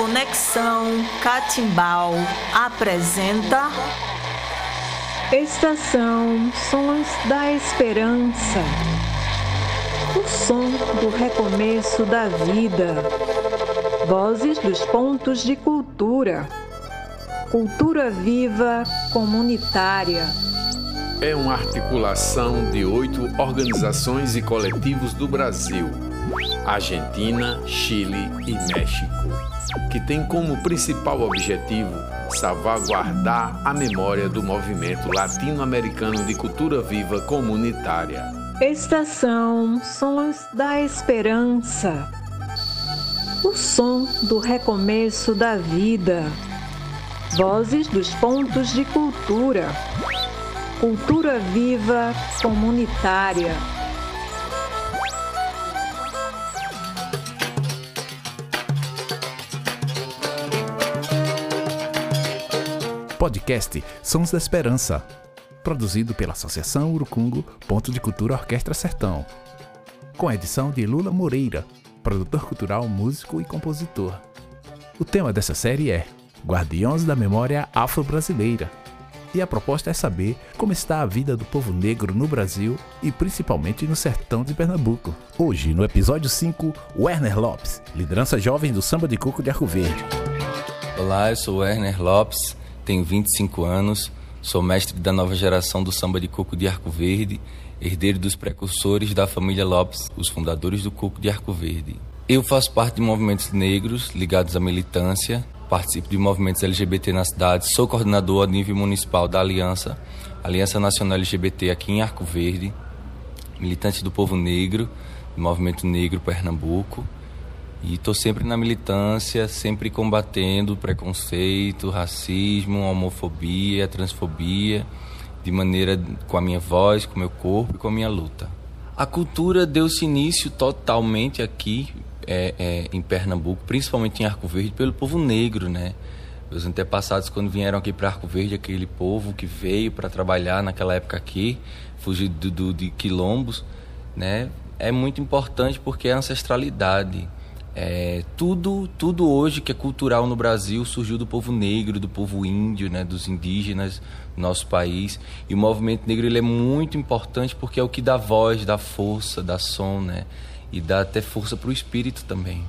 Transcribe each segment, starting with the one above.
Conexão Catimbau apresenta Estação Sons da Esperança. O som do recomeço da vida. Vozes dos pontos de cultura. Cultura viva comunitária. É uma articulação de oito organizações e coletivos do Brasil, Argentina, Chile e México, que tem como principal objetivo salvaguardar a memória do movimento latino-americano de cultura viva comunitária. Estação Sons da Esperança. O som do recomeço da vida. Vozes dos pontos de cultura. Cultura viva comunitária. Podcast Sons da Esperança, produzido pela Associação Urucungo Ponto de Cultura Orquestra Sertão, com a edição de Lula Moreira, produtor cultural, músico e compositor. O tema dessa série é Guardiões da Memória Afro-Brasileira. E a proposta é saber como está a vida do povo negro no Brasil e principalmente no sertão de Pernambuco. Hoje, no episódio 5, Werner Lopes, liderança jovem do Samba de Coco de Arco Verde. Olá, eu sou Werner Lopes, tenho 25 anos, sou mestre da nova geração do samba de coco de Arco Verde, herdeiro dos precursores da família Lopes, os fundadores do coco de Arco Verde. Eu faço parte de movimentos negros ligados à militância, participo de movimentos LGBT na cidade, sou coordenador a nível municipal da Aliança, Aliança Nacional LGBT aqui em Arco Verde, militante do povo negro, do movimento negro Pernambuco. E estou sempre na militância, sempre combatendo preconceito, racismo, homofobia, transfobia, de maneira com a minha voz, com o meu corpo e com a minha luta. A cultura deu-se início totalmente aqui é, é, em Pernambuco, principalmente em Arco Verde, pelo povo negro, né? Os antepassados, quando vieram aqui para Arco Verde, aquele povo que veio para trabalhar naquela época aqui, fugido do, de quilombos, né? É muito importante porque é ancestralidade. É, tudo, tudo hoje que é cultural no Brasil surgiu do povo negro, do povo índio, né, dos indígenas do nosso país. E o movimento negro ele é muito importante porque é o que dá voz, dá força, dá som, né, e dá até força para o espírito também.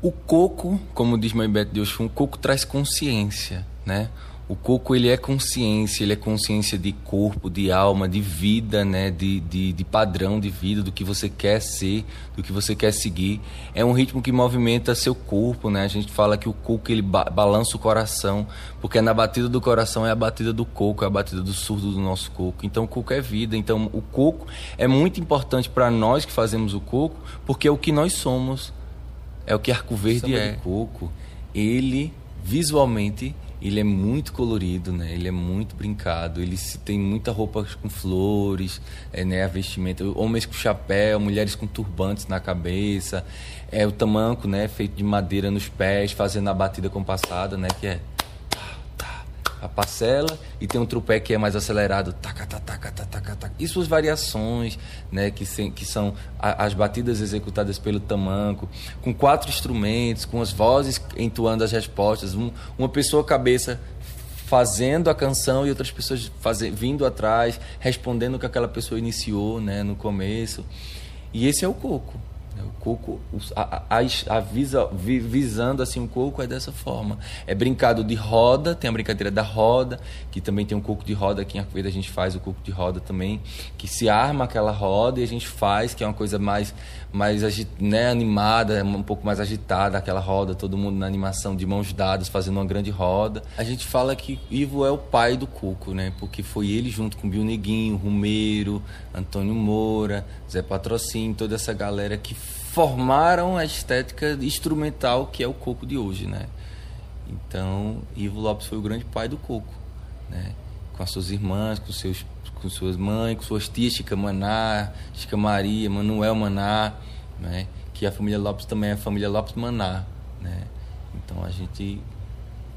O coco, como diz Mãe Bete de Oxum, o coco traz consciência, né? O coco ele é consciência, ele é consciência de corpo, de alma, de vida, né? De, de, de, padrão de vida, do que você quer ser, do que você quer seguir. É um ritmo que movimenta seu corpo, né? A gente fala que o coco ele ba balança o coração, porque na batida do coração é a batida do coco, é a batida do surdo do nosso coco. Então o coco é vida. Então o coco é muito importante para nós que fazemos o coco, porque é o que nós somos. É o que Arco Verde é. coco, ele visualmente ele é muito colorido, né? Ele é muito brincado. Ele tem muita roupa com flores, é, né? A vestimenta, homens com chapéu, mulheres com turbantes na cabeça. É o tamanco, né? Feito de madeira nos pés, fazendo a batida compassada, né? Que é a parcela e tem um trupé que é mais acelerado, taca, taca, taca, taca, taca. E suas variações, né, que, se, que são a, as batidas executadas pelo tamanco, com quatro instrumentos, com as vozes entoando as respostas, um, uma pessoa cabeça fazendo a canção e outras pessoas fazendo, vindo atrás, respondendo o que aquela pessoa iniciou, né, no começo. E esse é o coco. O coco, a, a, a visa, visando assim o coco é dessa forma. É brincado de roda, tem a brincadeira da roda, que também tem um coco de roda aqui em Arcoeira a gente faz o coco de roda também, que se arma aquela roda e a gente faz, que é uma coisa mais mais né, animada, um pouco mais agitada, aquela roda, todo mundo na animação de mãos dadas, fazendo uma grande roda. A gente fala que Ivo é o pai do coco, né? Porque foi ele junto com Bill Neguinho, Rumeiro, Antônio Moura, Zé Patrocínio, toda essa galera que formaram a estética instrumental que é o coco de hoje, né? Então, Ivo Lopes foi o grande pai do coco, né? Com as suas irmãs, com seus com suas mães, com suas tias, Chica Maná, Chica Maria, Manuel Maná, né? Que a família Lopes também é a família Lopes Maná, né? Então a gente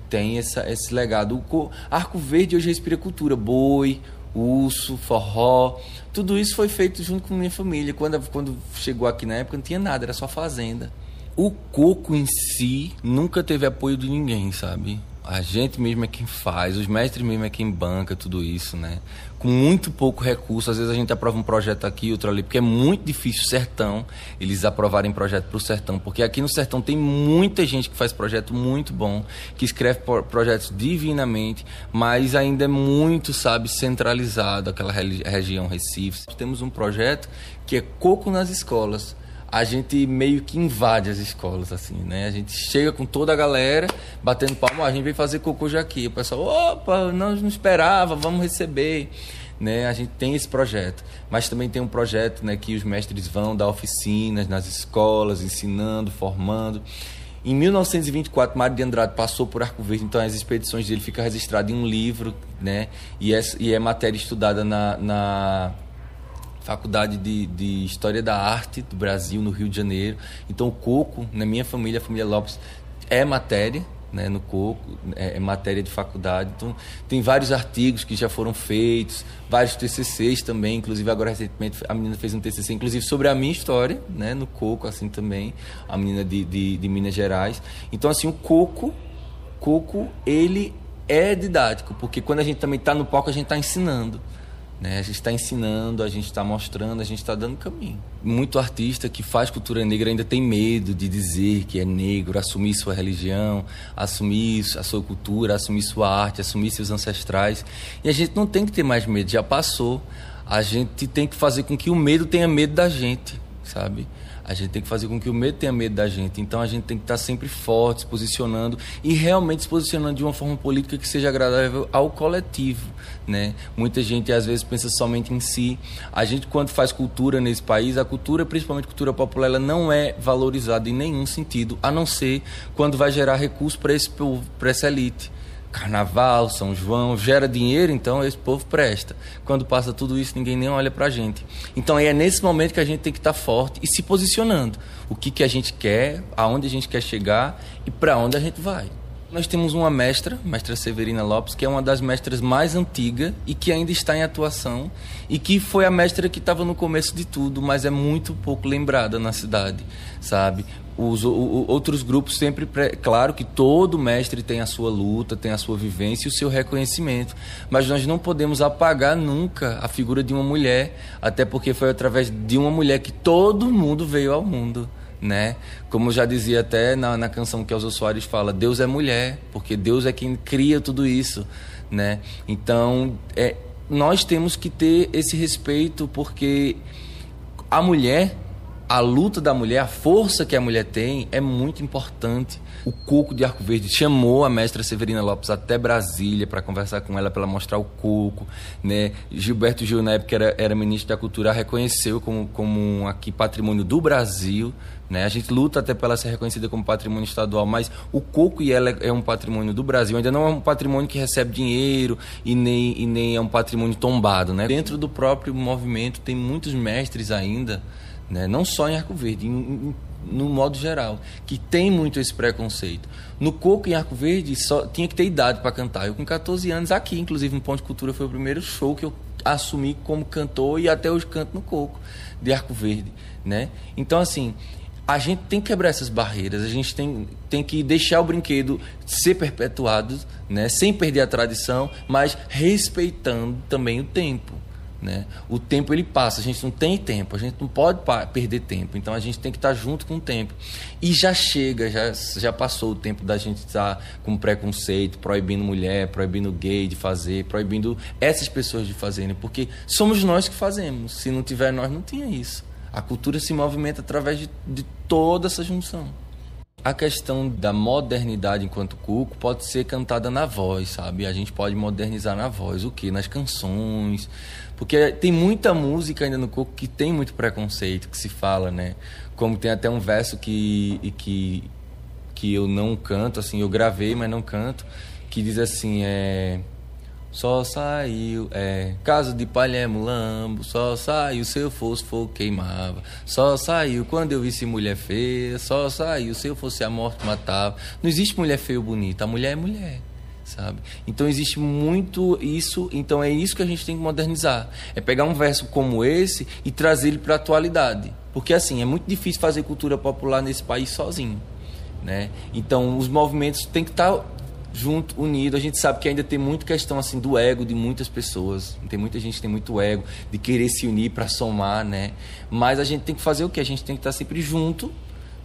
tem essa, esse legado. O Arco Verde hoje respira cultura, boi, urso, forró, tudo isso foi feito junto com minha família. Quando, quando chegou aqui na época não tinha nada, era só fazenda. o coco em si nunca teve apoio de ninguém, sabe? A gente mesmo é quem faz, os mestres mesmo é quem banca tudo isso, né? Com muito pouco recurso, às vezes a gente aprova um projeto aqui, outro ali, porque é muito difícil o sertão, eles aprovarem projeto para o sertão, porque aqui no sertão tem muita gente que faz projeto muito bom, que escreve projetos divinamente, mas ainda é muito, sabe, centralizado aquela região Recife. Temos um projeto que é Coco nas Escolas a gente meio que invade as escolas, assim, né? A gente chega com toda a galera, batendo palma, a gente veio fazer cocô já aqui. O pessoal, opa, não, não esperava, vamos receber. Né? A gente tem esse projeto. Mas também tem um projeto né, que os mestres vão dar oficinas nas escolas, ensinando, formando. Em 1924, Mário de Andrade passou por Arco Verde, então as expedições dele ficam registradas em um livro, né? E é, e é matéria estudada na, na Faculdade de, de, História da Arte do Brasil, no Rio de Janeiro. Então, o coco, na minha família, a família Lopes, é matéria, né, no coco, é, é, matéria de faculdade. Então, tem vários artigos que já foram feitos, vários TCCs também, inclusive agora recentemente a menina fez um TCC, inclusive sobre a minha história, né, no coco, assim também, a menina de, de, de Minas Gerais. Então, assim, o coco, coco, ele é didático, porque quando a gente também está no palco, a gente está ensinando. Né? A gente está ensinando, a gente está mostrando, a gente está dando caminho. Muito artista que faz cultura negra ainda tem medo de dizer que é negro, assumir sua religião, assumir a sua cultura, assumir sua arte, assumir seus ancestrais. E a gente não tem que ter mais medo, já passou. A gente tem que fazer com que o medo tenha medo da gente, sabe? A gente tem que fazer com que o medo tenha medo da gente. Então a gente tem que estar sempre forte, se posicionando e realmente se posicionando de uma forma política que seja agradável ao coletivo, né? Muita gente às vezes pensa somente em si. A gente quando faz cultura nesse país, a cultura, principalmente cultura popular, ela não é valorizada em nenhum sentido, a não ser quando vai gerar recurso para esse para essa elite. Carnaval, São João, gera dinheiro, então esse povo presta. Quando passa tudo isso, ninguém nem olha pra gente. Então é nesse momento que a gente tem que estar tá forte e se posicionando. O que, que a gente quer, aonde a gente quer chegar e para onde a gente vai. Nós temos uma mestra, mestra Severina Lopes, que é uma das mestras mais antigas e que ainda está em atuação e que foi a mestra que estava no começo de tudo, mas é muito pouco lembrada na cidade, sabe? Os outros grupos sempre, claro que todo mestre tem a sua luta, tem a sua vivência e o seu reconhecimento, mas nós não podemos apagar nunca a figura de uma mulher, até porque foi através de uma mulher que todo mundo veio ao mundo né? Como já dizia até na, na canção que Elza Soares fala, Deus é mulher, porque Deus é quem cria tudo isso, né? Então, é, nós temos que ter esse respeito, porque a mulher, a luta da mulher, a força que a mulher tem é muito importante o coco de Arco Verde chamou a mestra Severina Lopes até Brasília para conversar com ela, para mostrar o coco. Né? Gilberto Gil, na época, era, era ministro da Cultura, reconheceu como, como aqui patrimônio do Brasil. Né? A gente luta até para ela ser reconhecida como patrimônio estadual, mas o coco e ela é um patrimônio do Brasil. Ainda não é um patrimônio que recebe dinheiro e nem, e nem é um patrimônio tombado. Né? Dentro do próprio movimento tem muitos mestres ainda, né? não só em Arco Verde, em, em no modo geral, que tem muito esse preconceito. No Coco, em Arco Verde, só tinha que ter idade para cantar. Eu, com 14 anos, aqui, inclusive, no Ponto de Cultura, foi o primeiro show que eu assumi como cantor e até hoje canto no Coco, de Arco Verde. Né? Então, assim, a gente tem que quebrar essas barreiras, a gente tem, tem que deixar o brinquedo ser perpetuado, né? sem perder a tradição, mas respeitando também o tempo. Né? O tempo ele passa, a gente não tem tempo, a gente não pode perder tempo, então a gente tem que estar junto com o tempo. E já chega, já, já passou o tempo da gente estar com preconceito, proibindo mulher, proibindo gay de fazer, proibindo essas pessoas de fazerem, porque somos nós que fazemos. Se não tiver nós, não tinha isso. A cultura se movimenta através de, de toda essa junção. A questão da modernidade enquanto cuco pode ser cantada na voz, sabe? A gente pode modernizar na voz, o que? Nas canções. Porque tem muita música ainda no cuco que tem muito preconceito, que se fala, né? Como tem até um verso que, que, que eu não canto, assim, eu gravei, mas não canto, que diz assim, é... Só saiu, é, caso de palha é mulambo, só saiu se eu fosse fogo queimava, só saiu quando eu visse mulher feia, só saiu se eu fosse a morte matava. Não existe mulher feia ou bonita, a mulher é mulher, sabe? Então existe muito isso, então é isso que a gente tem que modernizar. É pegar um verso como esse e trazer ele para a atualidade Porque assim, é muito difícil fazer cultura popular nesse país sozinho. Né? Então, os movimentos têm que estar junto, unido. A gente sabe que ainda tem muita questão assim do ego de muitas pessoas. Tem muita gente que tem muito ego de querer se unir para somar, né? Mas a gente tem que fazer o que? A gente tem que estar sempre junto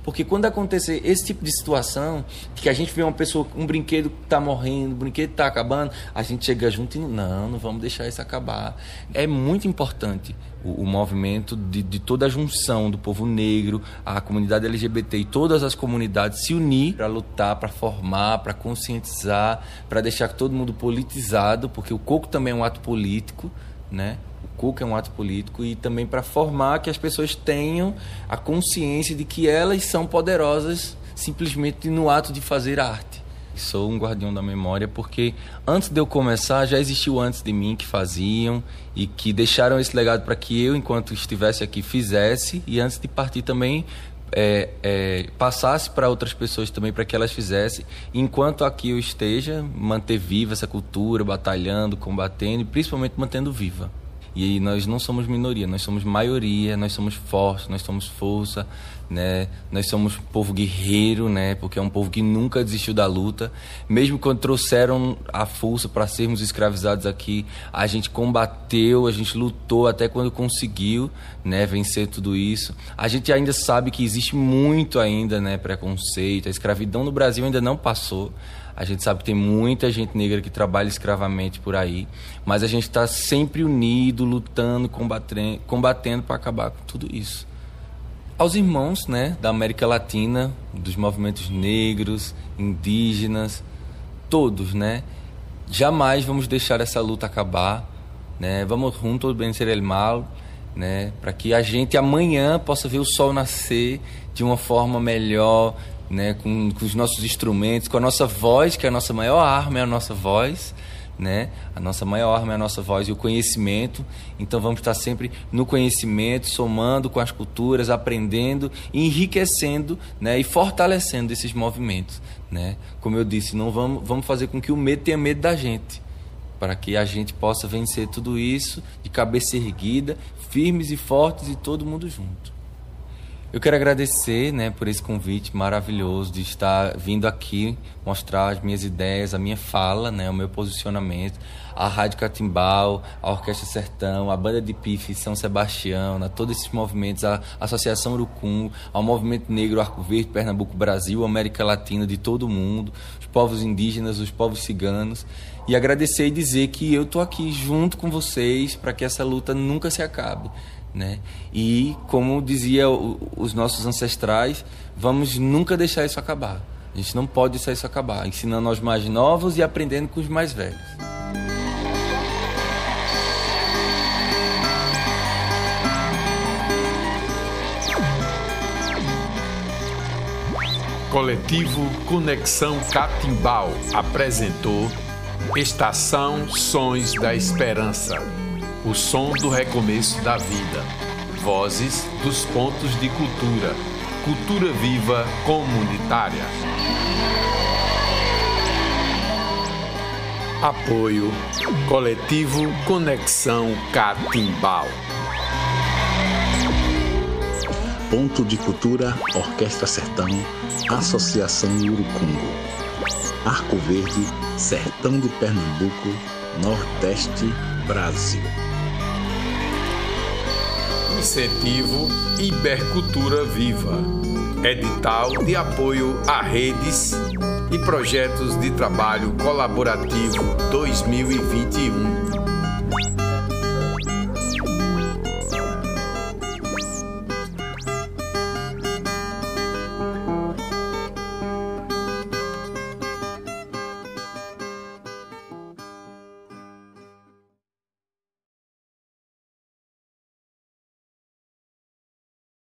porque quando acontecer esse tipo de situação, que a gente vê uma pessoa, um brinquedo que está morrendo, um brinquedo está acabando, a gente chega junto e não, não vamos deixar isso acabar. É muito importante o, o movimento de, de, toda a junção do povo negro, a comunidade LGBT e todas as comunidades se unir para lutar, para formar, para conscientizar, para deixar todo mundo politizado, porque o coco também é um ato político, né? Cuca é um ato político e também para formar que as pessoas tenham a consciência de que elas são poderosas simplesmente no ato de fazer arte. Sou um guardião da memória porque antes de eu começar já existiu antes de mim que faziam e que deixaram esse legado para que eu, enquanto estivesse aqui, fizesse e antes de partir também é, é, passasse para outras pessoas também para que elas fizessem. Enquanto aqui eu esteja, manter viva essa cultura, batalhando, combatendo e principalmente mantendo viva. E nós não somos minoria, nós somos maioria, nós somos fortes, nós somos força, né? Nós somos povo guerreiro, né? Porque é um povo que nunca desistiu da luta. Mesmo quando trouxeram a força para sermos escravizados aqui, a gente combateu, a gente lutou até quando conseguiu, né? Vencer tudo isso. A gente ainda sabe que existe muito ainda, né? Preconceito. A escravidão no Brasil ainda não passou. A gente sabe que tem muita gente negra que trabalha escravamente por aí, mas a gente está sempre unido, lutando, combatendo, combatendo para acabar com tudo isso. Aos irmãos, né, da América Latina, dos movimentos negros, indígenas, todos, né, jamais vamos deixar essa luta acabar, né? Vamos juntos vencer o mal, né, para que a gente amanhã possa ver o sol nascer de uma forma melhor, né, com, com, os nossos instrumentos, com a nossa voz, que é a nossa maior arma, é a nossa voz, né? A nossa maior arma é a nossa voz e o conhecimento. Então vamos estar sempre no conhecimento, somando com as culturas, aprendendo, enriquecendo, né, e fortalecendo esses movimentos, né? Como eu disse, não vamos vamos fazer com que o medo tenha medo da gente, para que a gente possa vencer tudo isso de cabeça erguida, firmes e fortes e todo mundo junto. Eu quero agradecer né, por esse convite maravilhoso de estar vindo aqui mostrar as minhas ideias, a minha fala, né, o meu posicionamento, a Rádio Catimbau, a Orquestra Sertão, a Banda de Pife São Sebastião, né, todos esses movimentos, a Associação Urucum, ao Movimento Negro Arco Verde, Pernambuco, Brasil, América Latina, de todo mundo, os povos indígenas, os povos ciganos, e agradecer e dizer que eu estou aqui junto com vocês para que essa luta nunca se acabe. Né? E como dizia os nossos ancestrais, vamos nunca deixar isso acabar. A gente não pode deixar isso acabar, ensinando aos mais novos e aprendendo com os mais velhos. Coletivo Conexão Catimbau apresentou Estação Sons da Esperança o som do recomeço da vida. Vozes dos pontos de cultura. Cultura viva comunitária. Apoio Coletivo Conexão Catimbau. Ponto de Cultura Orquestra Sertão, Associação Urucungo. Arco Verde, Sertão de Pernambuco, Nordeste, Brasil. Incentivo Ibercultura Viva. Edital de apoio a redes e projetos de trabalho colaborativo 2021.